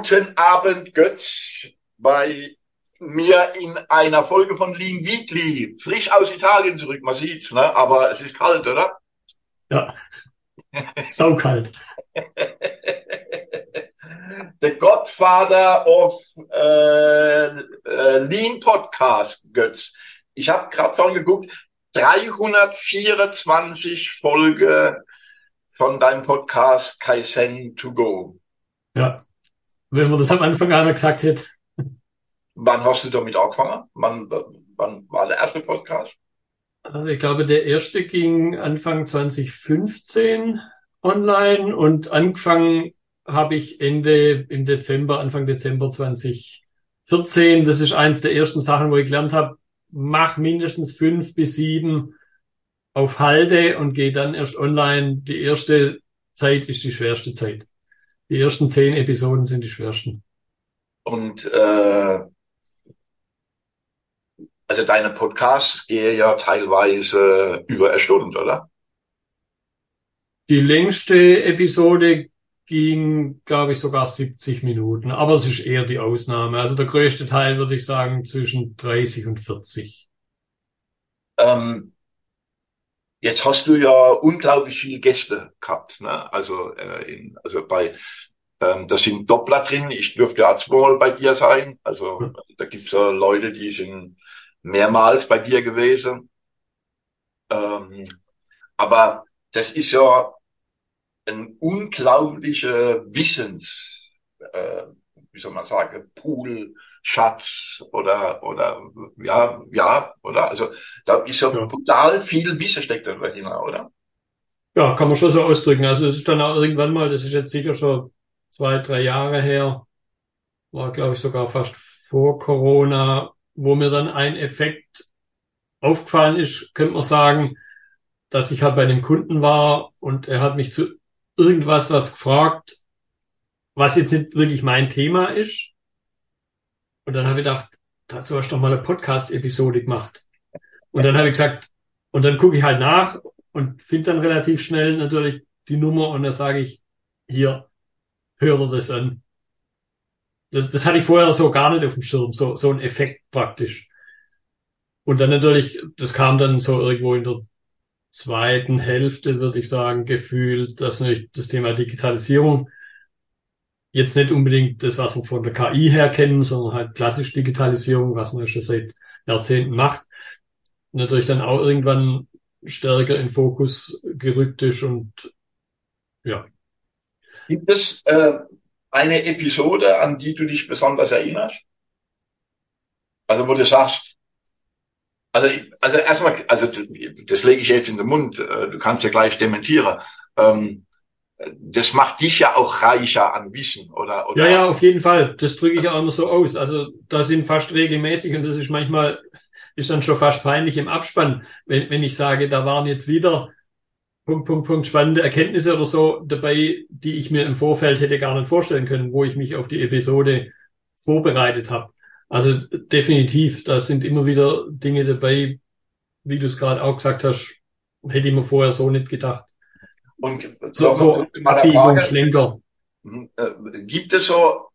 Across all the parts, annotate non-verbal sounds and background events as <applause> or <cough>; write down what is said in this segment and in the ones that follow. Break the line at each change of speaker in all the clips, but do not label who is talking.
Guten Abend, Götz, bei mir in einer Folge von Lean Weekly. Frisch aus Italien zurück, man sieht's, ne? aber es ist kalt, oder?
Ja, <laughs> saukalt.
The Godfather of äh, äh, Lean Podcast, Götz. Ich habe gerade vorhin geguckt, 324 Folge von deinem Podcast Kaizen to go.
Ja, wenn man das am Anfang einmal gesagt hätte.
Wann hast du damit angefangen? Wann, wann war der erste Podcast?
Also ich glaube, der erste ging Anfang 2015 online und angefangen habe ich Ende im Dezember, Anfang Dezember 2014. Das ist eins der ersten Sachen, wo ich gelernt habe, mach mindestens fünf bis sieben auf Halde und gehe dann erst online. Die erste Zeit ist die schwerste Zeit. Die ersten zehn Episoden sind die schwersten.
Und äh, also deine Podcasts gehen ja teilweise über eine Stunde, oder?
Die längste Episode ging, glaube ich, sogar 70 Minuten, aber es ist eher die Ausnahme. Also der größte Teil würde ich sagen zwischen 30 und 40.
Ähm, jetzt hast du ja unglaublich viele Gäste gehabt, ne? Also, äh, in, also bei ähm, da sind Doppler drin. Ich dürfte auch zweimal bei dir sein. Also hm. da gibt's ja Leute, die sind mehrmals bei dir gewesen. Ähm, aber das ist ja ein unglaublicher Wissens, äh, wie soll man sagen, Pool, Schatz oder oder ja ja oder also da ist ja, ja. total viel Wissen steckt da drin, oder?
Ja, kann man schon so ausdrücken. Also es ist dann auch irgendwann mal, das ist jetzt sicher schon zwei, drei Jahre her, war glaube ich sogar fast vor Corona, wo mir dann ein Effekt aufgefallen ist, könnte man sagen, dass ich halt bei einem Kunden war und er hat mich zu irgendwas was gefragt, was jetzt nicht wirklich mein Thema ist. Und dann habe ich gedacht, dazu hast du doch mal eine Podcast-Episode gemacht. Und dann habe ich gesagt, und dann gucke ich halt nach und finde dann relativ schnell natürlich die Nummer und dann sage ich, hier, hör dir das an. Das, das hatte ich vorher so gar nicht auf dem Schirm, so, so ein Effekt praktisch. Und dann natürlich, das kam dann so irgendwo in der zweiten Hälfte, würde ich sagen, gefühlt, dass natürlich das Thema Digitalisierung jetzt nicht unbedingt das, was wir von der KI her kennen, sondern halt klassisch Digitalisierung, was man schon seit Jahrzehnten macht, natürlich dann auch irgendwann stärker in Fokus gerückt ist und ja.
Gibt es äh, eine Episode, an die du dich besonders erinnerst? Also wo du sagst, also, also erstmal, also das lege ich jetzt in den Mund, äh, du kannst ja gleich dementieren. Ähm, das macht dich ja auch reicher an Wissen, oder? oder?
Ja, ja, auf jeden Fall. Das drücke ich ja immer so aus. Also da sind fast regelmäßig und das ist manchmal, ist dann schon fast peinlich im Abspann, wenn, wenn ich sage, da waren jetzt wieder Punkt, Punkt, Punkt, spannende Erkenntnisse oder so dabei, die ich mir im Vorfeld hätte gar nicht vorstellen können, wo ich mich auf die Episode vorbereitet habe. Also definitiv, da sind immer wieder Dinge dabei, wie du es gerade auch gesagt hast, hätte ich mir vorher so nicht gedacht.
Und so, so
Abbiegung, Schlenker.
Mhm, äh, gibt es so,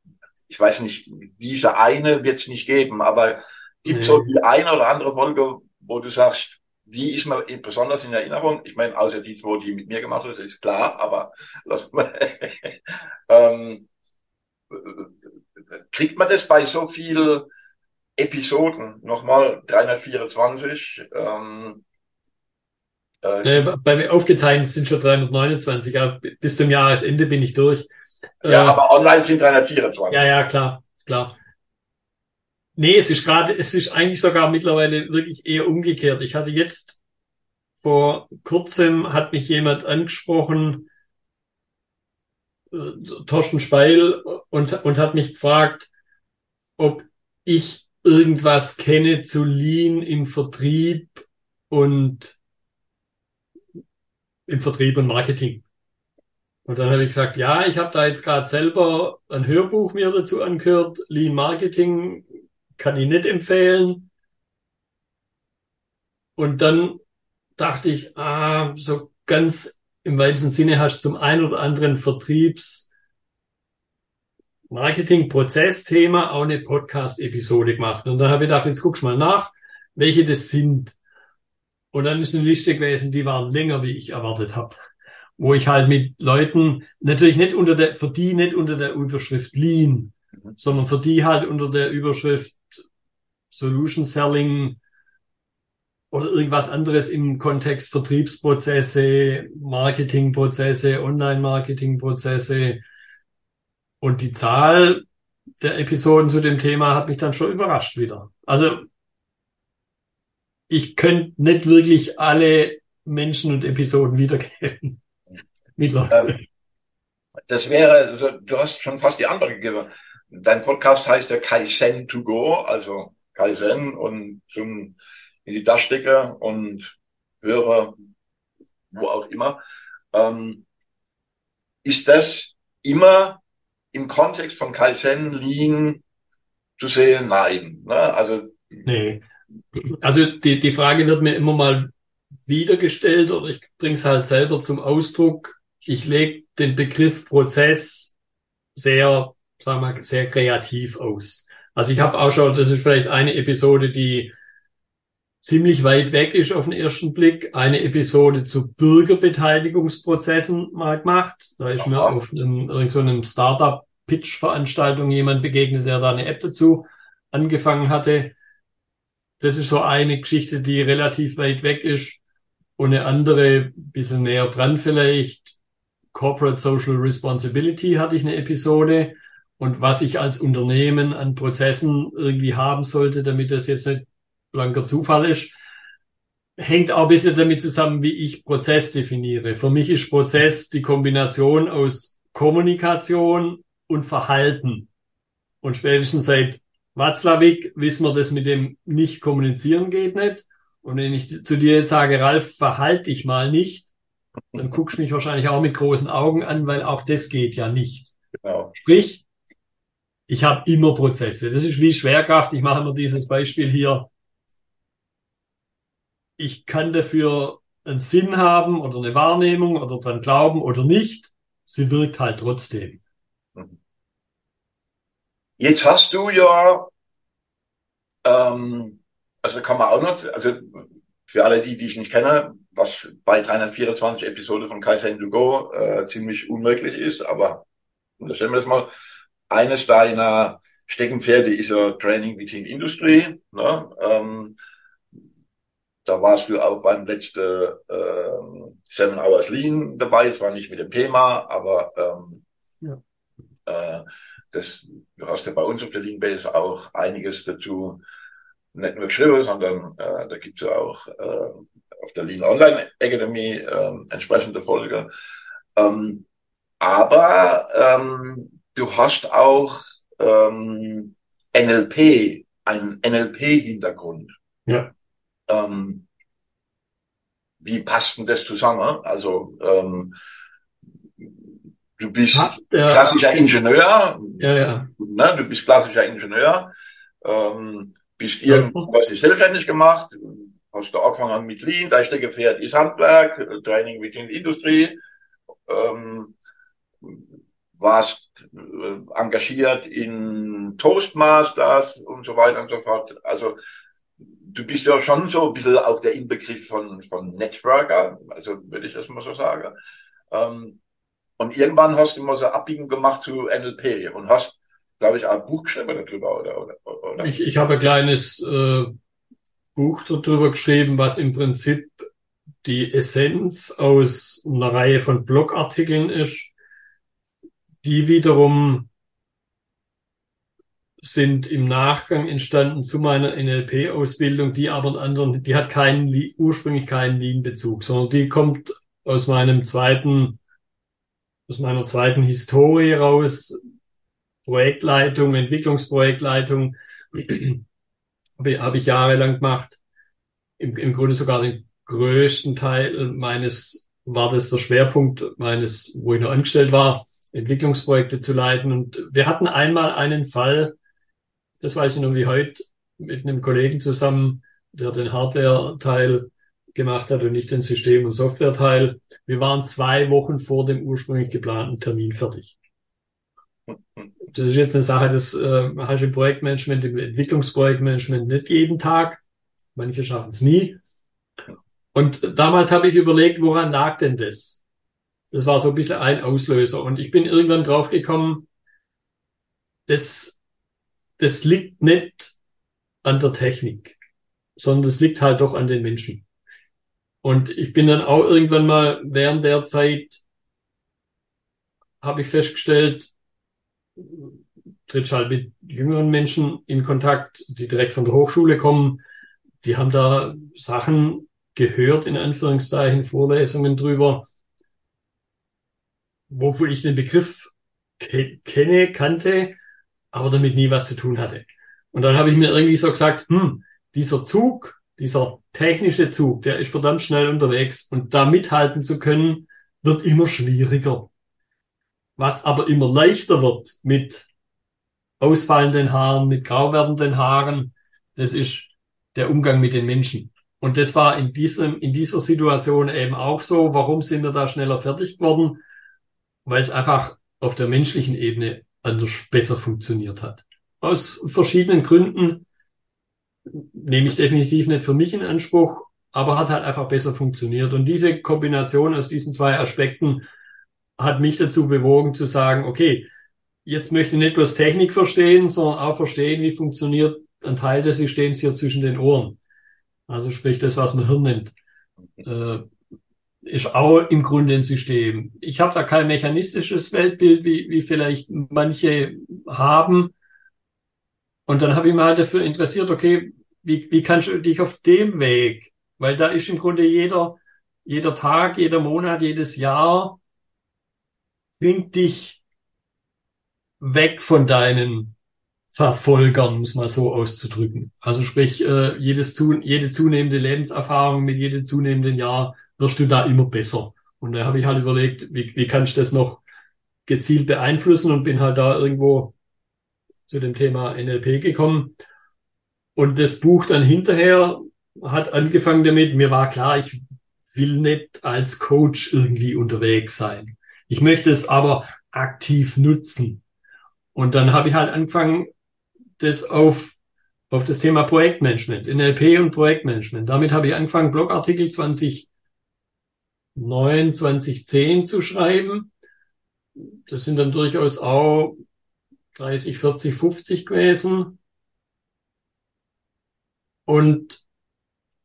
ich weiß nicht, diese eine wird es nicht geben, aber gibt nee. so die eine oder andere Folge, wo du sagst, die ist mir besonders in Erinnerung. Ich meine, außer die, wo die mit mir gemacht hat, ist klar, aber <laughs> <laughs> ähm, kriegt man das bei so viel Episoden, nochmal 324, ähm,
äh, äh, bei mir aufgezeichnet sind schon 329, aber bis zum Jahresende bin ich durch.
Ja, äh, aber online sind 324.
Ja, ja, klar, klar. Nee, es ist gerade, es ist eigentlich sogar mittlerweile wirklich eher umgekehrt. Ich hatte jetzt vor kurzem hat mich jemand angesprochen, äh, Torsten Speil, und, und hat mich gefragt, ob ich irgendwas kenne zu Lean im Vertrieb und im Vertrieb und Marketing. Und dann habe ich gesagt, ja, ich habe da jetzt gerade selber ein Hörbuch mir dazu angehört, Lean Marketing kann ich nicht empfehlen. Und dann dachte ich, ah, so ganz im weitesten Sinne hast du zum einen oder anderen Vertriebs Marketing-Prozess-Thema auch eine Podcast-Episode gemacht. Und dann habe ich gedacht, jetzt guckst mal nach, welche das sind. Und dann ist eine Liste gewesen, die waren länger, wie ich erwartet habe. Wo ich halt mit Leuten, natürlich nicht unter der, für die nicht unter der Überschrift Lean, sondern für die halt unter der Überschrift Solution Selling oder irgendwas anderes im Kontext Vertriebsprozesse, Marketingprozesse, Online-Marketingprozesse. Und die Zahl der Episoden zu dem Thema hat mich dann schon überrascht wieder. Also ich könnte nicht wirklich alle Menschen und Episoden wiedergeben. <laughs>
Ähm, das wäre, du hast schon fast die andere gegeben. Dein Podcast heißt ja Kaizen to go, also Kaizen und zum in die Tasche stecke und höre, wo auch immer. Ähm, ist das immer im Kontext von Kaizen Lean zu sehen? Nein. Ne? Also,
nee. Also die, die Frage wird mir immer mal wieder gestellt oder ich bringe es halt selber zum Ausdruck. Ich lege den Begriff Prozess sehr, sagen wir, sehr kreativ aus. Also ich habe auch schon, das ist vielleicht eine Episode, die ziemlich weit weg ist auf den ersten Blick. Eine Episode zu Bürgerbeteiligungsprozessen mal gemacht. Da ist Aha. mir auf einem, irgend so einem Startup-Pitch-Veranstaltung jemand begegnet, der da eine App dazu angefangen hatte. Das ist so eine Geschichte, die relativ weit weg ist. Und eine andere, bisschen näher dran vielleicht, Corporate Social Responsibility hatte ich eine Episode. Und was ich als Unternehmen an Prozessen irgendwie haben sollte, damit das jetzt nicht blanker Zufall ist, hängt auch ein bisschen damit zusammen, wie ich Prozess definiere. Für mich ist Prozess die Kombination aus Kommunikation und Verhalten. Und spätestens seit Watzlawick wissen wir, dass mit dem nicht kommunizieren geht nicht. Und wenn ich zu dir jetzt sage, Ralf, verhalte dich mal nicht, dann guckst du mich wahrscheinlich auch mit großen Augen an, weil auch das geht ja nicht. Genau. Sprich, ich habe immer Prozesse. Das ist wie Schwerkraft. Ich mache immer dieses Beispiel hier ich kann dafür einen Sinn haben oder eine Wahrnehmung oder dran glauben oder nicht. Sie wirkt halt trotzdem.
Jetzt hast du ja, ähm, also kann man auch noch, also für alle die, die ich nicht kenne, was bei 324 Episoden von Kaizen to Go äh, ziemlich unmöglich ist, aber unterstellen wir das mal, eines deiner Steckenpferde ist ja Training Between Industry. Ne? Ähm, da warst du auch beim letzten äh, Seven Hours Lean dabei. Es war nicht mit dem Thema, aber ähm, ja. äh, das, du hast ja bei uns auf der Lean Base auch einiges dazu nicht nur geschrieben, sondern äh, da gibt's ja auch äh, auf der Lean Online Academy äh, entsprechende Folge. Ähm, aber ähm, du hast auch ähm, NLP, einen NLP-Hintergrund.
Ja.
Ähm, wie passt denn das zusammen? Also ähm, du bist ja, klassischer Ingenieur,
ja, ja.
Ne, du bist klassischer Ingenieur, ähm, bist irgendwas ja. selbstständig gemacht, hast du angefangen mit Lean, dein Steckenpferd ist Handwerk, Training within Industrie, ähm, warst äh, engagiert in Toastmasters und so weiter und so fort. Also du bist ja schon so ein bisschen auch der Inbegriff von, von Networker, also würde ich das mal so sagen. Ähm, und irgendwann hast du immer so Abbiegen gemacht zu NLP und hast, glaube ich, ein Buch geschrieben darüber, oder? oder,
oder? Ich, ich habe ein kleines äh, Buch darüber geschrieben, was im Prinzip die Essenz aus einer Reihe von Blogartikeln ist, die wiederum sind im Nachgang entstanden zu meiner NLP-Ausbildung, die aber einen anderen, die hat keinen, ursprünglich keinen Lean-Bezug, sondern die kommt aus meinem zweiten, aus meiner zweiten Historie raus, Projektleitung, Entwicklungsprojektleitung, <clears throat> habe ich jahrelang gemacht. Im, Im Grunde sogar den größten Teil meines, war das der Schwerpunkt meines, wo ich noch angestellt war, Entwicklungsprojekte zu leiten. Und wir hatten einmal einen Fall, das weiß ich noch wie heute, mit einem Kollegen zusammen, der den Hardware-Teil gemacht hat und nicht den System- und Software-Teil. Wir waren zwei Wochen vor dem ursprünglich geplanten Termin fertig. Das ist jetzt eine Sache, das äh, hast du im Projektmanagement, im Entwicklungsprojektmanagement nicht jeden Tag. Manche schaffen es nie. Und damals habe ich überlegt, woran lag denn das? Das war so ein bisschen ein Auslöser. Und ich bin irgendwann draufgekommen, das, das liegt nicht an der Technik, sondern das liegt halt doch an den Menschen. Und ich bin dann auch irgendwann mal während der Zeit, habe ich festgestellt, tritt halt mit jüngeren Menschen in Kontakt, die direkt von der Hochschule kommen. Die haben da Sachen gehört, in Anführungszeichen, Vorlesungen drüber, wofür ich den Begriff ke kenne, kannte, aber damit nie was zu tun hatte. Und dann habe ich mir irgendwie so gesagt, hm, dieser Zug, dieser technische Zug, der ist verdammt schnell unterwegs und da mithalten zu können, wird immer schwieriger. Was aber immer leichter wird mit ausfallenden Haaren, mit grau werdenden Haaren, das ist der Umgang mit den Menschen. Und das war in diesem, in dieser Situation eben auch so. Warum sind wir da schneller fertig geworden? Weil es einfach auf der menschlichen Ebene anders besser funktioniert hat. Aus verschiedenen Gründen nehme ich definitiv nicht für mich in Anspruch, aber hat halt einfach besser funktioniert. Und diese Kombination aus diesen zwei Aspekten hat mich dazu bewogen zu sagen, okay, jetzt möchte ich nicht bloß Technik verstehen, sondern auch verstehen, wie funktioniert ein Teil des Systems hier zwischen den Ohren. Also sprich das, was man Hirn nennt, äh, ist auch im Grunde ein System. Ich habe da kein mechanistisches Weltbild, wie, wie vielleicht manche haben. Und dann habe ich mal dafür interessiert, okay, wie, wie kannst du dich auf dem Weg, weil da ist im Grunde jeder, jeder Tag, jeder Monat, jedes Jahr bringt dich weg von deinen Verfolgern, muss man so auszudrücken. Also sprich, äh, jedes jede zunehmende Lebenserfahrung mit jedem zunehmenden Jahr wirst du da immer besser. Und da habe ich halt überlegt, wie, wie kann ich das noch gezielt beeinflussen und bin halt da irgendwo zu dem Thema NLP gekommen. Und das Buch dann hinterher hat angefangen damit, mir war klar, ich will nicht als Coach irgendwie unterwegs sein. Ich möchte es aber aktiv nutzen. Und dann habe ich halt angefangen, das auf, auf das Thema Projektmanagement, NLP und Projektmanagement. Damit habe ich angefangen, Blogartikel 2009, 2010 zu schreiben. Das sind dann durchaus auch 30, 40, 50 gewesen. Und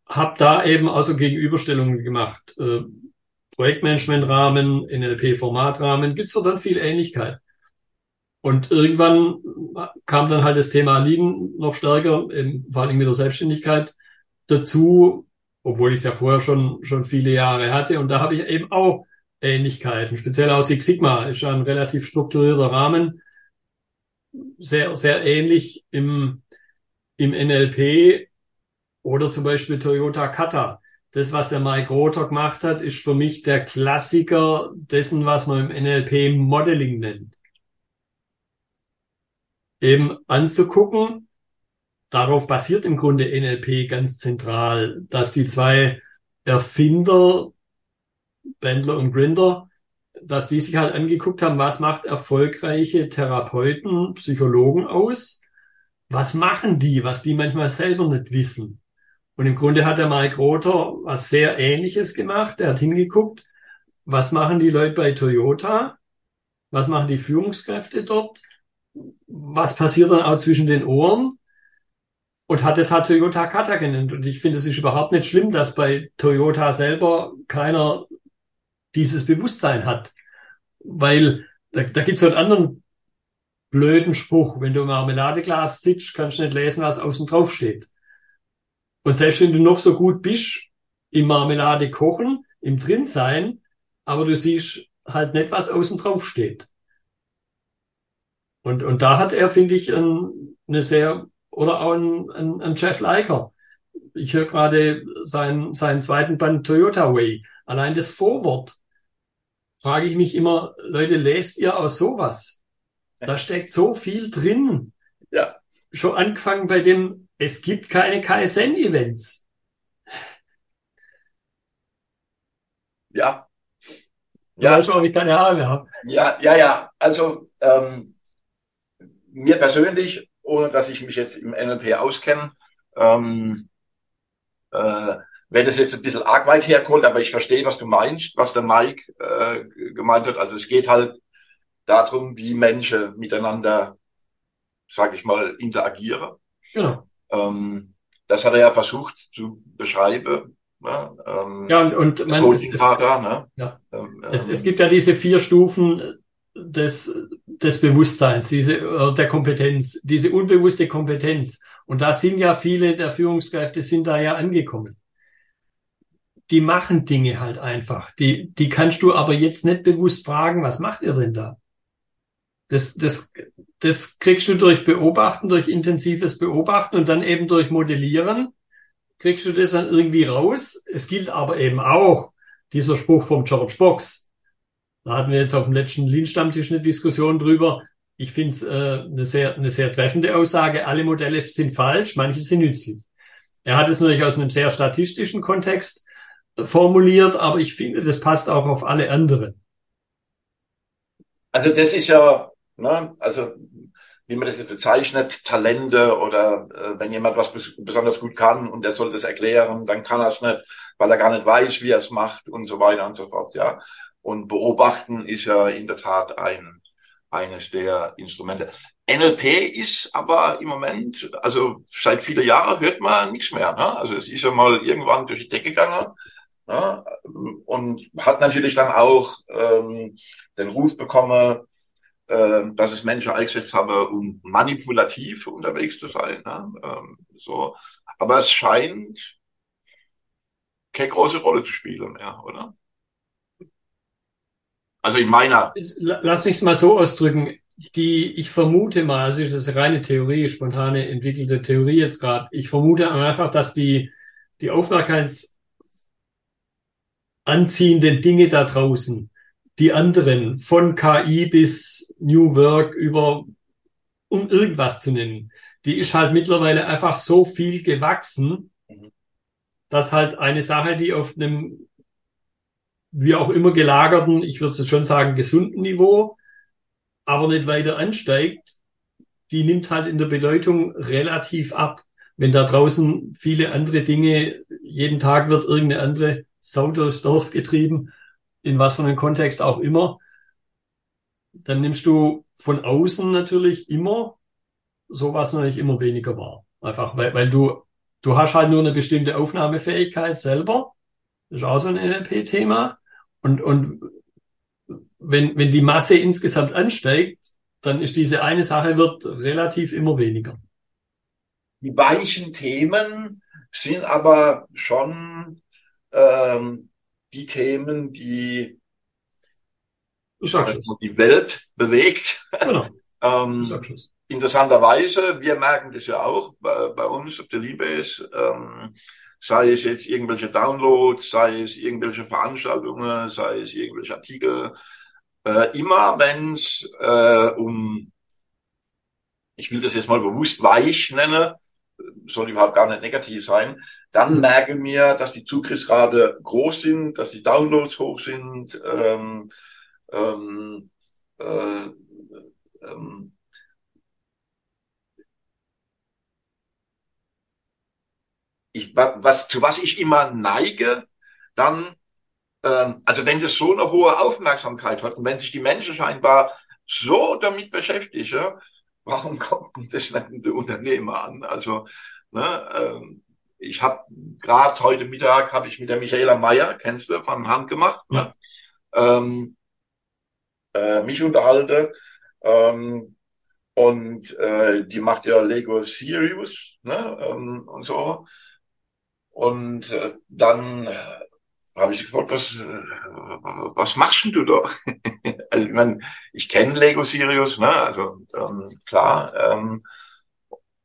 habe da eben also Gegenüberstellungen gemacht. Äh, Projektmanagement-Rahmen, NLP-Formatrahmen, gibt's da dann viel Ähnlichkeit. Und irgendwann kam dann halt das Thema Lean noch stärker, vor allem mit der Selbstständigkeit dazu, obwohl ich es ja vorher schon, schon viele Jahre hatte. Und da habe ich eben auch Ähnlichkeiten, speziell aus Six Sigma, ist ja ein relativ strukturierter Rahmen, sehr, sehr ähnlich im, im NLP oder zum Beispiel Toyota Kata das, was der Mike Rother gemacht hat, ist für mich der Klassiker dessen, was man im NLP Modeling nennt. Eben anzugucken, darauf basiert im Grunde NLP ganz zentral, dass die zwei Erfinder, Bendler und Grinder, dass die sich halt angeguckt haben, was macht erfolgreiche Therapeuten, Psychologen aus? Was machen die, was die manchmal selber nicht wissen? Und im Grunde hat der Mike Rother was sehr Ähnliches gemacht. Er hat hingeguckt, was machen die Leute bei Toyota? Was machen die Führungskräfte dort? Was passiert dann auch zwischen den Ohren? Und hat es halt Toyota Kata genannt. Und ich finde, es ist überhaupt nicht schlimm, dass bei Toyota selber keiner dieses Bewusstsein hat. Weil da, da gibt es so einen anderen blöden Spruch. Wenn du im Marmeladeglas sitzt, kannst du nicht lesen, was außen drauf steht. Und selbst wenn du noch so gut bist im Marmelade kochen, im drin sein, aber du siehst halt nicht, was außen drauf steht. Und, und da hat er, finde ich, ein, eine sehr, oder auch ein, ein, ein Jeff Leiker. Ich höre gerade seinen, seinen zweiten Band Toyota Way. Allein das Vorwort frage ich mich immer, Leute, lest ihr aus sowas? Da steckt so viel drin. Ja. Schon angefangen bei dem es gibt keine KSN-Events.
Ja.
Ja. Weißt du, ich keine Haare mehr habe.
Ja, ja, ja. Also ähm, mir persönlich, ohne dass ich mich jetzt im NLP auskenne, ähm, äh, wenn das jetzt ein bisschen arg weit herkommt, aber ich verstehe, was du meinst, was der Mike äh, gemeint hat. Also es geht halt darum, wie Menschen miteinander, sage ich mal, interagieren.
Genau.
Ähm, das hat er ja versucht zu beschreiben.
Ne? Ähm, ja, und, und man, es, es, ne? ja. Ähm, es, es gibt ja diese vier Stufen des, des Bewusstseins, diese, äh, der Kompetenz, diese unbewusste Kompetenz. Und da sind ja viele der Führungskräfte sind da ja angekommen. Die machen Dinge halt einfach. Die, die kannst du aber jetzt nicht bewusst fragen, was macht ihr denn da? Das, das, das kriegst du durch Beobachten, durch intensives Beobachten und dann eben durch Modellieren kriegst du das dann irgendwie raus. Es gilt aber eben auch dieser Spruch vom George Box. Da hatten wir jetzt auf dem letzten Lean-Stammtisch eine Diskussion drüber. Ich finde es äh, eine, sehr, eine sehr treffende Aussage. Alle Modelle sind falsch, manche sind nützlich. Er hat es natürlich aus einem sehr statistischen Kontext formuliert, aber ich finde, das passt auch auf alle anderen.
Also das ist ja, ne, also wie man das jetzt bezeichnet, Talente oder äh, wenn jemand was bes besonders gut kann und er soll das erklären, dann kann er es nicht, weil er gar nicht weiß, wie er es macht und so weiter und so fort. Ja, und beobachten ist ja in der Tat ein eines der Instrumente. NLP ist aber im Moment, also seit vielen Jahren hört man nichts mehr. Ne? Also es ist ja mal irgendwann durch die Decke gegangen ne? und hat natürlich dann auch ähm, den Ruf bekommen, äh, dass es Menschen eingesetzt haben, um manipulativ unterwegs zu sein. Ne? Ähm, so, aber es scheint keine große Rolle zu spielen mehr, oder? Also in meiner.
Lass mich es mal so ausdrücken. Die, ich vermute mal, also das ist reine Theorie, spontane entwickelte Theorie jetzt gerade. Ich vermute einfach, dass die, die aufmerksamkeitsanziehenden Dinge da draußen, die anderen, von KI bis New Work über, um irgendwas zu nennen, die ist halt mittlerweile einfach so viel gewachsen, mhm. dass halt eine Sache, die auf einem wie auch immer gelagerten, ich würde schon sagen, gesunden Niveau, aber nicht weiter ansteigt, die nimmt halt in der Bedeutung relativ ab. Wenn da draußen viele andere Dinge, jeden Tag wird irgendeine andere Sau durchs Dorf getrieben, in was für einem Kontext auch immer, dann nimmst du von außen natürlich immer sowas natürlich immer weniger wahr. Einfach, weil, weil du, du hast halt nur eine bestimmte Aufnahmefähigkeit selber. Das ist auch so ein NLP-Thema. Und, und wenn, wenn die Masse insgesamt ansteigt, dann ist diese eine Sache wird relativ immer weniger.
Die weichen Themen sind aber schon ähm, die Themen, die ich sag schon. die Welt bewegt. Genau. <laughs> ähm, ich sag schon. Interessanterweise, wir merken das ja auch bei, bei uns auf der Liebes, ähm, sei es jetzt irgendwelche Downloads, sei es irgendwelche Veranstaltungen, sei es irgendwelche Artikel. Äh, immer wenn es äh, um, ich will das jetzt mal bewusst weich nennen, soll überhaupt gar nicht negativ sein, dann mhm. merke mir, dass die Zugriffsrate groß sind, dass die Downloads hoch sind, ähm, ähm, äh, ähm, ich, was, zu was ich immer neige, dann, ähm, also wenn das so eine hohe Aufmerksamkeit hat und wenn sich die Menschen scheinbar so damit beschäftigen, warum kommt das die Unternehmer an? Also, ne, ähm, ich habe gerade heute Mittag habe ich mit der Michaela Meyer, kennst du, von Hand gemacht, ne? ähm, äh, mich unterhalte. Ähm, und äh, die macht ja Lego Serious ne, ähm, und so. Und äh, dann habe ich gefragt, was, äh, was machst denn du da? <laughs> also ich, mein, ich kenne Lego Sirius, ne? also ähm, klar. Ähm,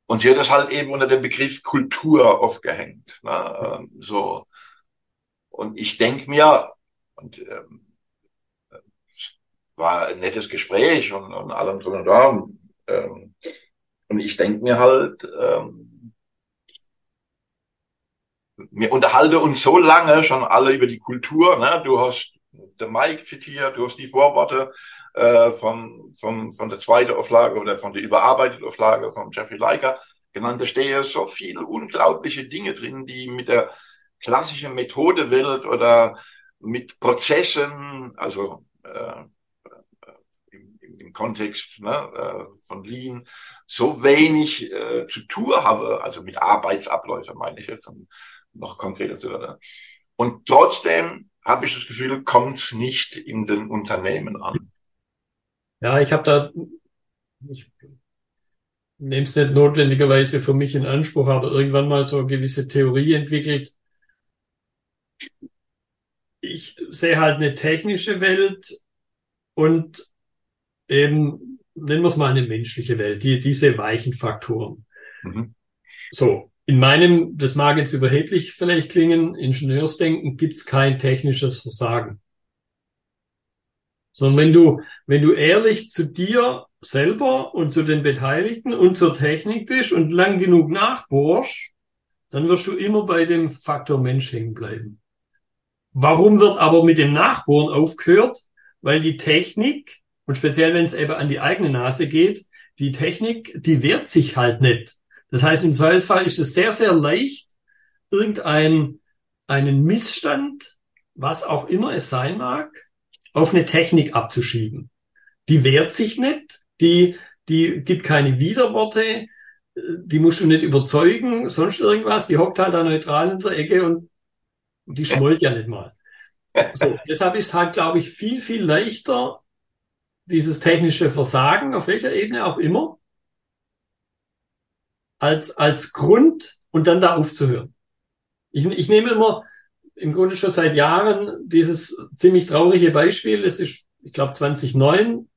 und sie hat das halt eben unter dem Begriff Kultur aufgehängt. Ne? Ähm, so. Und ich denk mir, und ähm, war ein nettes Gespräch und, und allem drum und dran. Ähm, und ich denk mir halt, ähm, wir unterhalten uns so lange schon alle über die Kultur. Ne? Du hast der Mike zitiert, du hast die Vorworte äh, von, von, von der zweiten Auflage oder von der überarbeiteten Auflage von Jeffrey Leiker genannt. Da stehen so viele unglaubliche Dinge drin, die mit der klassischen Methodewelt oder mit Prozessen, also äh, im, im Kontext ne, äh, von Lean, so wenig äh, zu tun habe, also mit Arbeitsabläufen meine ich jetzt, um noch konkreter zu werden. Und trotzdem habe ich das Gefühl, kommt es nicht in den Unternehmen an.
Ja, ich habe da, ich nehme es nicht notwendigerweise für mich in Anspruch, aber irgendwann mal so eine gewisse Theorie entwickelt. Ich sehe halt eine technische Welt und eben, nennen wir es mal eine menschliche Welt, die, diese weichen Faktoren. Mhm. So, in meinem, das mag jetzt überheblich vielleicht klingen, Ingenieursdenken gibt's kein technisches Versagen. Sondern wenn du, wenn du ehrlich zu dir selber und zu den Beteiligten und zur Technik bist und lang genug nachbohrst, dann wirst du immer bei dem Faktor Mensch hängen bleiben. Warum wird aber mit dem Nachbohren aufgehört? Weil die Technik, und speziell wenn es eben an die eigene Nase geht, die Technik, die wehrt sich halt nicht. Das heißt, im Zweifelsfall ist es sehr, sehr leicht, irgendeinen einen Missstand, was auch immer es sein mag, auf eine Technik abzuschieben. Die wehrt sich nicht, die, die gibt keine Widerworte, die musst du nicht überzeugen, sonst irgendwas, die hockt halt da neutral in der Ecke und die schmollt ja nicht mal. So, <laughs> deshalb ist halt, glaube ich, viel, viel leichter, dieses technische Versagen, auf welcher Ebene auch immer, als, als Grund und dann da aufzuhören. Ich, ich nehme immer im Grunde schon seit Jahren dieses ziemlich traurige Beispiel. Es ist, ich glaube, 2009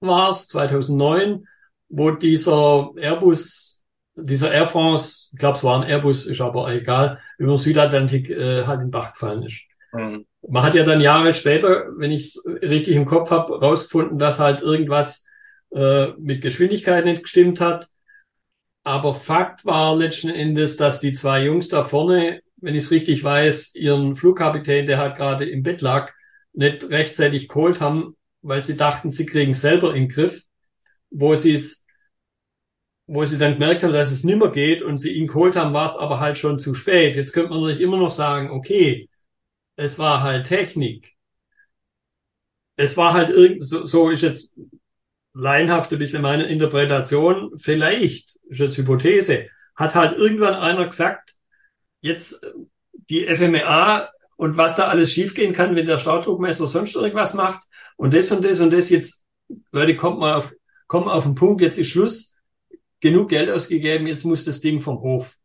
war es, 2009, wo dieser Airbus, dieser Air France, ich glaube, es war ein Airbus, ist aber egal, über den Südatlantik äh, halt in den Bach gefallen ist. Mhm. Man hat ja dann Jahre später, wenn ich es richtig im Kopf habe, rausgefunden, dass halt irgendwas äh, mit Geschwindigkeit nicht gestimmt hat. Aber Fakt war letzten Endes, dass die zwei Jungs da vorne, wenn ich es richtig weiß, ihren Flugkapitän, der halt gerade im Bett lag, nicht rechtzeitig geholt haben, weil sie dachten, sie kriegen selber in den Griff, wo sie es, wo sie dann gemerkt haben, dass es nimmer geht und sie ihn geholt haben, war es aber halt schon zu spät. Jetzt könnte man natürlich immer noch sagen, okay, es war halt Technik. Es war halt irgend, so, so ist jetzt laienhaft ein bisschen meine Interpretation, vielleicht, ist jetzt Hypothese, hat halt irgendwann einer gesagt, jetzt äh, die FMEA und was da alles schiefgehen kann, wenn der Staudruckmesser sonst irgendwas macht und das und das und das jetzt, Leute, kommt mal auf, kommen auf den Punkt, jetzt ist Schluss, genug Geld ausgegeben, jetzt muss das Ding vom Hof.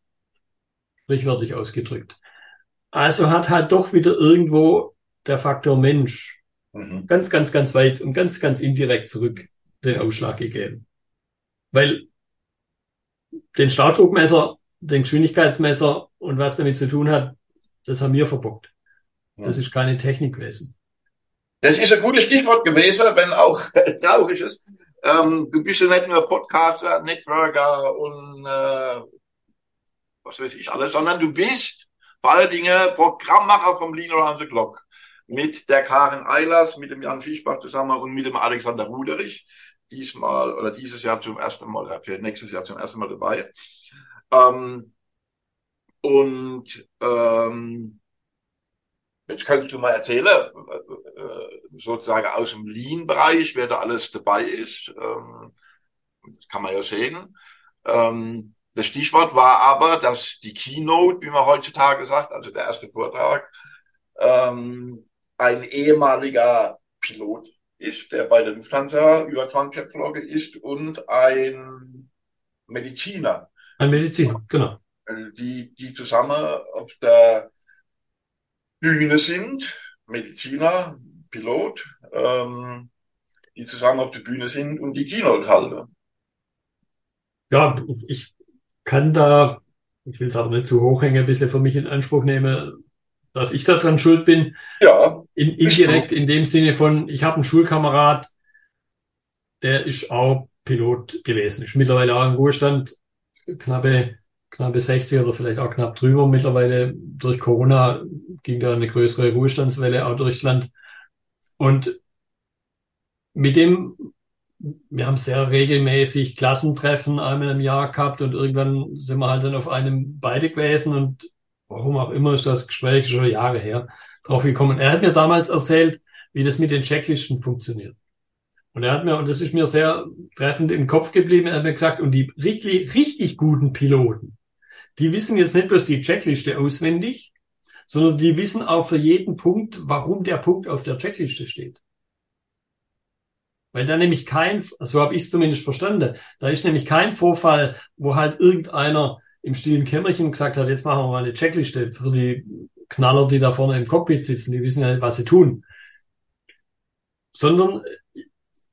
Sprichwörtlich ausgedrückt. Also hat halt doch wieder irgendwo der Faktor Mensch mhm. ganz, ganz, ganz weit und ganz, ganz indirekt zurück den Ausschlag gegeben. Weil den Startdruckmesser, den Geschwindigkeitsmesser und was damit zu tun hat, das haben wir verbockt. Das ist keine Technik gewesen.
Das ist ein gutes Stichwort gewesen, wenn auch <laughs> traurig ist. Ähm, du bist ja nicht nur Podcaster, Networker und äh, was weiß ich alles, sondern du bist vor allen Dingen Programmmacher vom Lean Around the Clock. Mit der Karin Eilers, mit dem Jan Fischbach zusammen und mit dem Alexander Ruderich diesmal oder dieses Jahr zum ersten Mal, für nächstes Jahr zum ersten Mal dabei. Ähm, und ähm, jetzt könntest du mal erzählen, äh, äh, sozusagen aus dem Lean-Bereich, wer da alles dabei ist. Ähm, das kann man ja sehen. Ähm, das Stichwort war aber, dass die Keynote, wie man heutzutage sagt, also der erste Vortrag, ähm, ein ehemaliger Pilot ist, der bei der Lufthansa über 20 geflogen ist und ein Mediziner.
Ein Mediziner, genau.
Die, die zusammen auf der Bühne sind, Mediziner, Pilot, ähm, die zusammen auf der Bühne sind und die Keynote halten.
Ja, ich kann da, ich will es aber nicht zu hoch hängen, ein bisschen für mich in Anspruch nehmen, dass ich daran schuld bin.
Ja.
In, indirekt in dem Sinne von, ich habe einen Schulkamerad, der ist auch Pilot gewesen, ist mittlerweile auch im Ruhestand, knappe, knappe 60 oder vielleicht auch knapp drüber. Mittlerweile durch Corona ging da eine größere Ruhestandswelle auch durchs Land. Und mit dem, wir haben sehr regelmäßig Klassentreffen einmal im Jahr gehabt und irgendwann sind wir halt dann auf einem beide gewesen und warum auch immer ist das Gespräch schon Jahre her drauf gekommen. Er hat mir damals erzählt, wie das mit den Checklisten funktioniert. Und er hat mir, und das ist mir sehr treffend im Kopf geblieben, er hat mir gesagt, und die richtig, richtig guten Piloten, die wissen jetzt nicht bloß die Checkliste auswendig, sondern die wissen auch für jeden Punkt, warum der Punkt auf der Checkliste steht. Weil da nämlich kein, so habe ich es zumindest verstanden, da ist nämlich kein Vorfall, wo halt irgendeiner im stillen Kämmerchen gesagt hat, jetzt machen wir mal eine Checkliste für die Knaller, die da vorne im Cockpit sitzen, die wissen ja, was sie tun. Sondern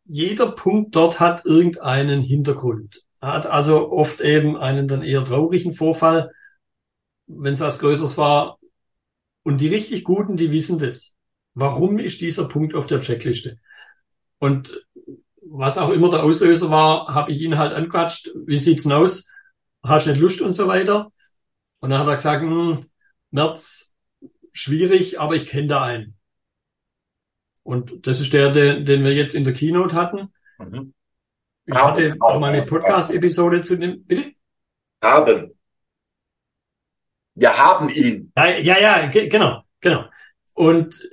jeder Punkt dort hat irgendeinen Hintergrund. Hat also oft eben einen dann eher traurigen Vorfall, wenn es was Größeres war. Und die richtig Guten, die wissen das. Warum ist dieser Punkt auf der Checkliste? Und was auch immer der Auslöser war, habe ich ihn halt anquatscht. Wie sieht's denn aus? Hast du nicht Lust und so weiter? Und dann hat er gesagt, hm, März, schwierig, aber ich kenne da einen. Und das ist der, den, den wir jetzt in der Keynote hatten. Mhm. Ich hatte auch mal eine Podcast-Episode zu dem, bitte?
Haben. Wir haben ihn.
Ja, ja, ja genau, genau. Und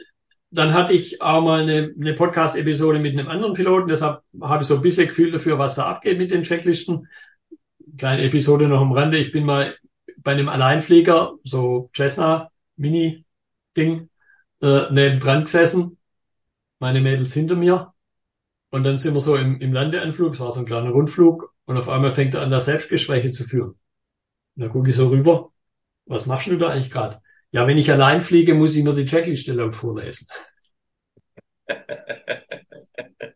dann hatte ich auch mal eine, eine Podcast-Episode mit einem anderen Piloten, deshalb habe ich so ein bisschen Gefühl dafür, was da abgeht mit den Checklisten. Kleine Episode noch am Rande. Ich bin mal bei einem Alleinflieger, so Cessna Mini Ding, äh, nebendran gesessen. Meine Mädels hinter mir. Und dann sind wir so im, im Landeanflug, es war so ein kleiner Rundflug, und auf einmal fängt er an, da Selbstgespräche zu führen. Und da gucke ich so rüber, was machst du da eigentlich gerade? Ja, wenn ich allein fliege, muss ich nur die Checkliste laut vorlesen. <laughs>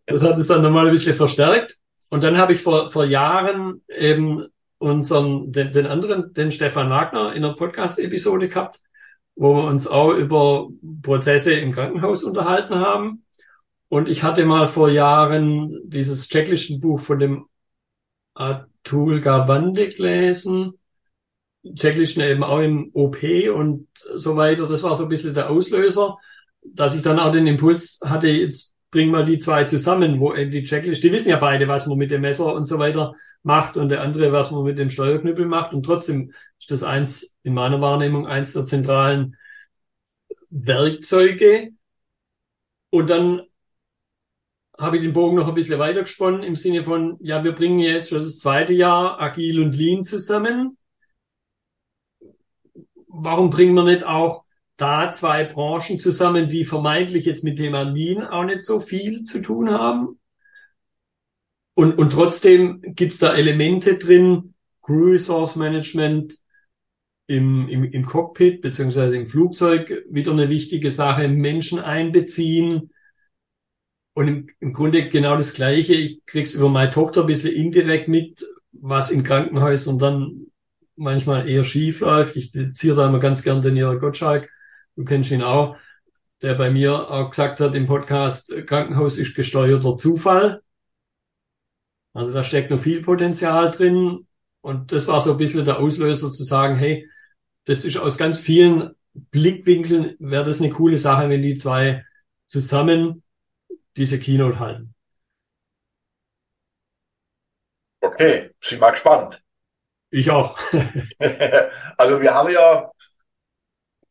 Das hat es dann nochmal ein bisschen verstärkt. Und dann habe ich vor, vor Jahren eben unseren, den, den anderen, den Stefan Wagner in einer Podcast-Episode gehabt, wo wir uns auch über Prozesse im Krankenhaus unterhalten haben. Und ich hatte mal vor Jahren dieses Checklistenbuch von dem Atul Gawande gelesen. Checklisten eben auch im OP und so weiter. Das war so ein bisschen der Auslöser, dass ich dann auch den Impuls hatte, jetzt bringen wir die zwei zusammen, wo eben die Checklist, die wissen ja beide, was man mit dem Messer und so weiter macht und der andere, was man mit dem Steuerknüppel macht. Und trotzdem ist das eins, in meiner Wahrnehmung, eins der zentralen Werkzeuge. Und dann habe ich den Bogen noch ein bisschen weiter gesponnen im Sinne von, ja, wir bringen jetzt schon das zweite Jahr Agil und Lean zusammen. Warum bringen wir nicht auch da zwei Branchen zusammen, die vermeintlich jetzt mit Thema Lean auch nicht so viel zu tun haben? Und, und trotzdem gibt's da Elemente drin, Crew Resource Management im, im, im Cockpit beziehungsweise im Flugzeug wieder eine wichtige Sache, Menschen einbeziehen. Und im, im Grunde genau das Gleiche. Ich krieg's über meine Tochter ein bisschen indirekt mit, was in Krankenhäusern dann manchmal eher schief läuft. Ich ziehe da immer ganz gern den Jörg Gottschalk. Du kennst ihn auch, der bei mir auch gesagt hat im Podcast, Krankenhaus ist gesteuerter Zufall. Also da steckt noch viel Potenzial drin. Und das war so ein bisschen der Auslöser zu sagen, hey, das ist aus ganz vielen Blickwinkeln, wäre das eine coole Sache, wenn die zwei zusammen diese Keynote halten.
Okay, sind mal gespannt.
Ich auch. <laughs>
also wir haben ja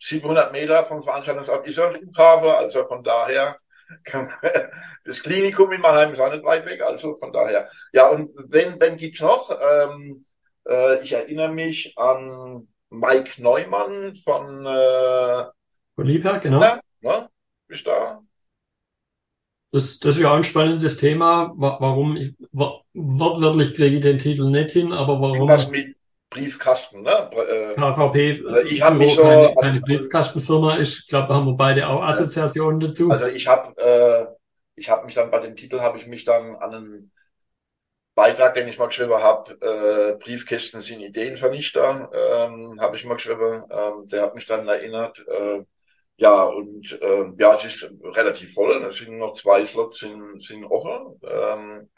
700 Meter vom Veranstaltungsort ist ein Flughafen, also von daher <laughs> das Klinikum in Mannheim ist auch nicht weit weg, also von daher. Ja, und wenn, wenn gibt's noch, ähm, äh, ich erinnere mich an Mike Neumann von, äh,
von Liebherr, genau.
Ja, ne? Bist da?
Das, das ist ja ein spannendes Thema. Warum, ich, wortwörtlich kriege ich den Titel nicht hin, aber warum.
Das mit Briefkasten, ne?
Äh, KVP,
also ich habe mich so
keine, keine Briefkastenfirma ist, ich glaube, haben wir beide auch Assoziationen dazu.
Also ich habe äh, ich habe mich dann bei dem Titel habe ich mich dann an einen Beitrag, den ich mal geschrieben habe, äh, Briefkästen sind Ideenvernichter, ähm, habe ich mal geschrieben. Ähm, der hat mich dann erinnert. Äh, ja, und äh, ja, es ist relativ voll. Es sind noch zwei Slots sind, sind offen. Ähm,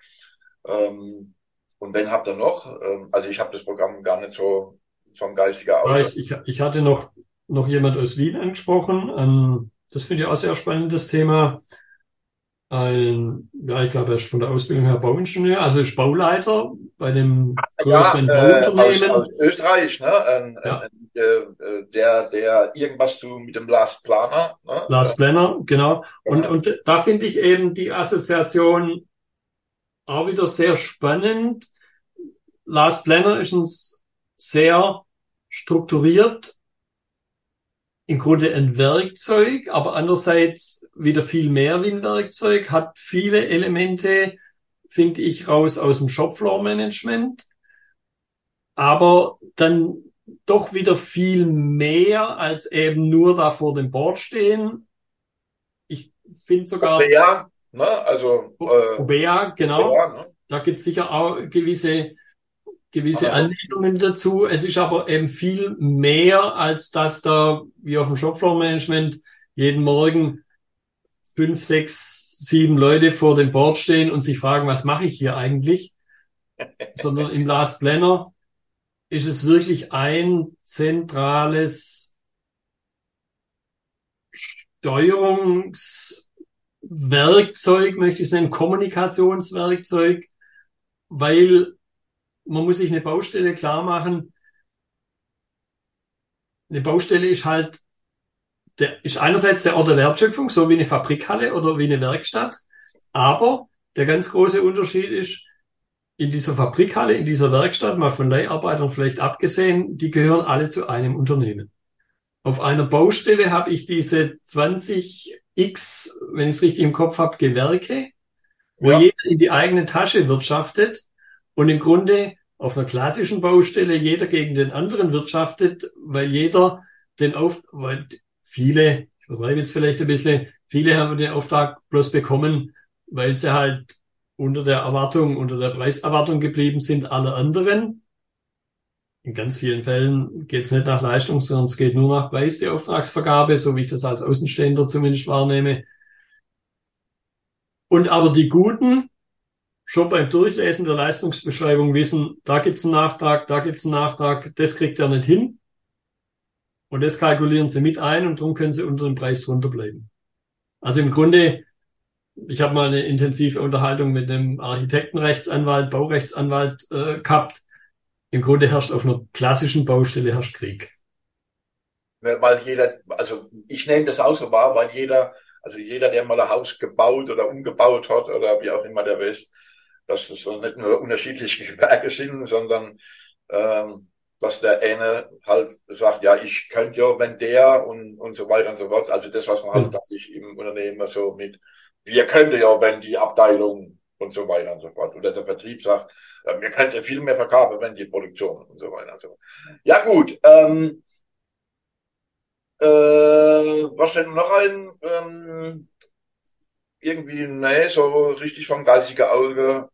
ähm, und wenn habt ihr noch? Ähm, also ich habe das Programm gar nicht so vom geistiger
Auge. Ich, ich hatte noch, noch jemand aus Wien angesprochen. Ähm, das finde ich auch sehr spannendes Thema. einen, ja, ich glaube, er ist von der Ausbildung her Bauingenieur, also ist Bauleiter bei dem größeren ja, Bauunternehmen. Äh, aus, aus,
Österreich, ne? Ein, ja. ein, äh, äh, der, der irgendwas zu mit dem Last Planner.
Ne? Last Planner, genau. Und, ja. und da finde ich eben die Assoziation auch wieder sehr spannend. Last Planner ist uns sehr strukturiert im Grunde ein Werkzeug, aber andererseits wieder viel mehr wie ein Werkzeug, hat viele Elemente, finde ich, raus aus dem Shopfloor-Management, aber dann doch wieder viel mehr als eben nur da vor dem Board stehen. Ich finde sogar.
Obea, ne? Also.
Äh, Obea, genau. Obea, ne? Da gibt es sicher auch gewisse gewisse Anlehnungen dazu. Es ist aber eben viel mehr, als dass da, wie auf dem Shopfloor-Management, jeden Morgen fünf, sechs, sieben Leute vor dem Board stehen und sich fragen, was mache ich hier eigentlich? <laughs> Sondern im Last Planner ist es wirklich ein zentrales Steuerungswerkzeug, möchte ich sagen, Kommunikationswerkzeug, weil man muss sich eine Baustelle klar machen. Eine Baustelle ist halt, der, ist einerseits der Ort der Wertschöpfung, so wie eine Fabrikhalle oder wie eine Werkstatt. Aber der ganz große Unterschied ist, in dieser Fabrikhalle, in dieser Werkstatt, mal von Leiharbeitern vielleicht abgesehen, die gehören alle zu einem Unternehmen. Auf einer Baustelle habe ich diese 20x, wenn ich es richtig im Kopf habe, Gewerke, wo ja. jeder in die eigene Tasche wirtschaftet und im Grunde auf einer klassischen Baustelle jeder gegen den anderen wirtschaftet, weil jeder den Auf, weil viele, ich übertreibe jetzt vielleicht ein bisschen, viele haben den Auftrag bloß bekommen, weil sie halt unter der Erwartung, unter der Preiserwartung geblieben sind aller anderen. In ganz vielen Fällen geht es nicht nach Leistung, sondern es geht nur nach Preis, die Auftragsvergabe, so wie ich das als Außenstehender zumindest wahrnehme. Und aber die Guten, schon beim Durchlesen der Leistungsbeschreibung wissen, da gibt's einen Nachtrag, da gibt's einen Nachtrag, das kriegt er nicht hin. Und das kalkulieren sie mit ein und darum können sie unter dem Preis drunter bleiben. Also im Grunde, ich habe mal eine intensive Unterhaltung mit einem Architektenrechtsanwalt, Baurechtsanwalt äh, gehabt. Im Grunde herrscht auf einer klassischen Baustelle herrscht Krieg.
Weil jeder, also ich nehme das auch so wahr, weil jeder, also jeder, der mal ein Haus gebaut oder umgebaut hat oder wie auch immer der weiß, dass das nicht nur unterschiedliche <laughs> Gewerke sind, sondern ähm, dass der eine halt sagt, ja, ich könnte ja, wenn der und, und so weiter und so fort. Also das, was man halt, dass ich im Unternehmen so mit, wir könnten ja, wenn die Abteilung und so weiter und so fort. Oder der Vertrieb sagt, äh, wir könnten viel mehr verkaufen, wenn die Produktion und so weiter und so fort. Ja gut, ähm, äh, was fällt noch ein? Ähm, irgendwie, nee, so richtig vom geistigen Auge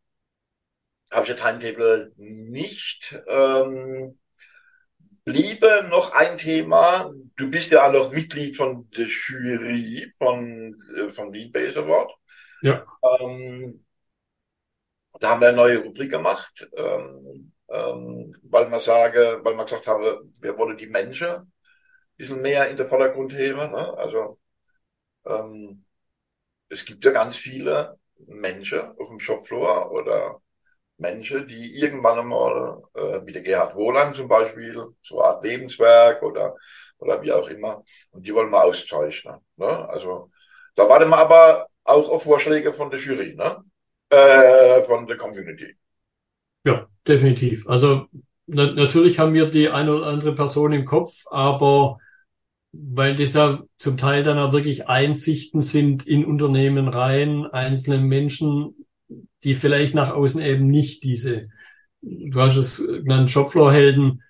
habe ich ein Timetable nicht. Ähm, bliebe noch ein Thema. Du bist ja auch noch Mitglied von der Jury von, äh, von Leadbase Award.
Ja.
Ähm, da haben wir eine neue Rubrik gemacht, ähm, ähm, weil man sage, weil man gesagt habe, wir wollen die Menschen ein bisschen mehr in den Vordergrund heben. Ne? Also ähm, es gibt ja ganz viele Menschen auf dem Shopfloor oder Menschen, die irgendwann einmal, äh, wie der Gerhard Wohland zum Beispiel, so eine Art Lebenswerk oder, oder wie auch immer, und die wollen wir auszeichnen. Ne? Also da warten wir aber auch auf Vorschläge von der Jury, ne? Äh, von der Community.
Ja, definitiv. Also na natürlich haben wir die eine oder andere Person im Kopf, aber weil das ja zum Teil dann auch wirklich Einsichten sind in Unternehmen rein, einzelnen Menschen, die vielleicht nach außen eben nicht diese, du hast es genannt, Shopfloor-Helden,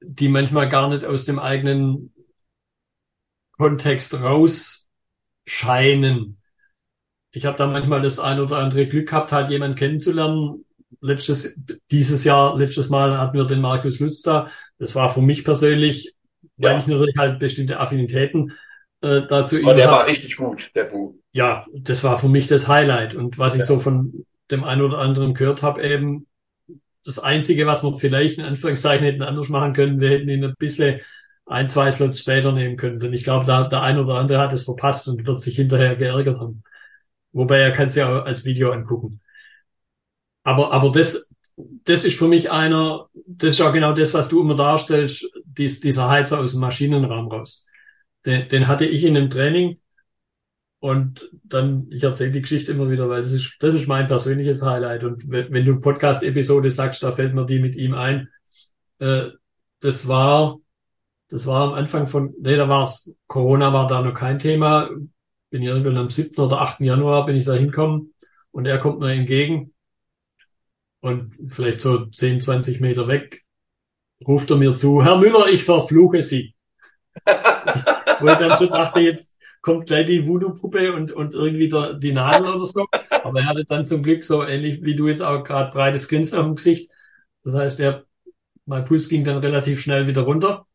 die manchmal gar nicht aus dem eigenen Kontext rausscheinen. Ich habe da manchmal das ein oder andere Glück gehabt, halt jemanden kennenzulernen. Letztes, dieses Jahr, letztes Mal hatten wir den Markus Lutz da. Das war für mich persönlich, ja. weil ich natürlich halt bestimmte Affinitäten äh, dazu.
Aber der war richtig gut, der Bu.
Ja, das war für mich das Highlight. Und was ja. ich so von dem einen oder anderen gehört habe, eben das Einzige, was wir vielleicht in Anführungszeichen hätten anders machen können, wir hätten ihn ein bisschen ein, zwei Slots später nehmen können. Denn ich glaube, da, der ein oder andere hat es verpasst und wird sich hinterher geärgert haben. Wobei er kann es ja als Video angucken. Aber, aber das, das ist für mich einer, das ist auch genau das, was du immer darstellst, dies, dieser Heizer aus dem Maschinenraum raus. Den, den hatte ich in einem Training und dann, ich erzähle die Geschichte immer wieder, weil das ist, das ist mein persönliches Highlight. Und wenn, wenn du Podcast-Episode sagst, da fällt mir die mit ihm ein. Äh, das war, das war am Anfang von, nee, da war's, Corona war da noch kein Thema. Bin irgendwann am 7. oder 8. Januar bin ich da hinkommen und er kommt mir entgegen und vielleicht so 10, 20 Meter weg ruft er mir zu, Herr Müller, ich verfluche Sie. <laughs> Wo ich dann so dachte, jetzt kommt gleich die Voodoo-Puppe und, und irgendwie der, die Nadel oder so. Aber er hatte dann zum Glück so ähnlich wie du jetzt auch gerade breites Grinsen auf dem Gesicht. Das heißt, er, mein Puls ging dann relativ schnell wieder runter.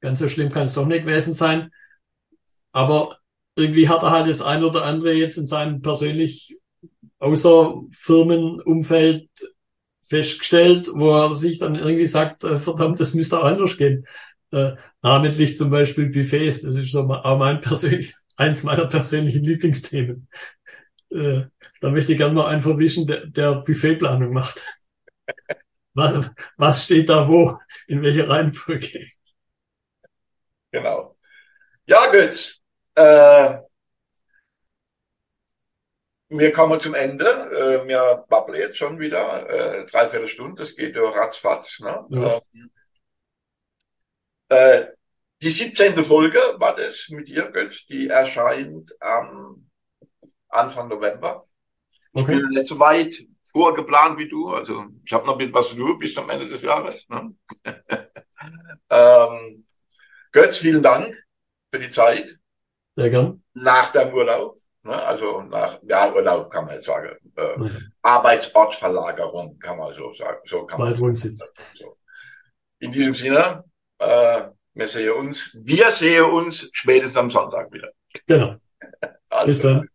Ganz so schlimm kann es doch nicht gewesen sein. Aber irgendwie hat er halt das ein oder andere jetzt in seinem persönlich außer Firmenumfeld festgestellt, wo er sich dann irgendwie sagt, äh, verdammt, das müsste auch anders gehen. Äh, namentlich zum Beispiel Buffets, das ist so auch mein persönlich, <laughs> eins meiner persönlichen Lieblingsthemen. Äh, da möchte ich gerne mal einen verwischen, der, der Buffetplanung macht. <laughs> Was, was steht da wo? In welcher Reihenfolge?
Genau. Ja, Götz. Äh, wir kommen zum Ende. Äh, wir babbeln jetzt schon wieder. Äh, dreiviertel Stunde, das geht ja ratzfatz. Ne? Ja. Ähm, äh, die 17. Folge war das mit dir, Götz. Die erscheint am Anfang November. Ich okay. bin nicht so weit vorgeplant wie du. Also ich habe noch ein bisschen was zu tun bis zum Ende des Jahres. Ne? <laughs> ähm, Götz, vielen Dank für die Zeit.
Sehr gern.
Nach deinem Urlaub. Ne? Also nach, ja, Urlaub kann man jetzt sagen. Äh, ja. Arbeitsortsverlagerung kann man so sagen. So kann man
Wohnsitz.
So. In diesem Sinne, äh, wir sehen uns, wir sehen uns spätestens am Sonntag wieder.
Genau. <laughs> Bis dann.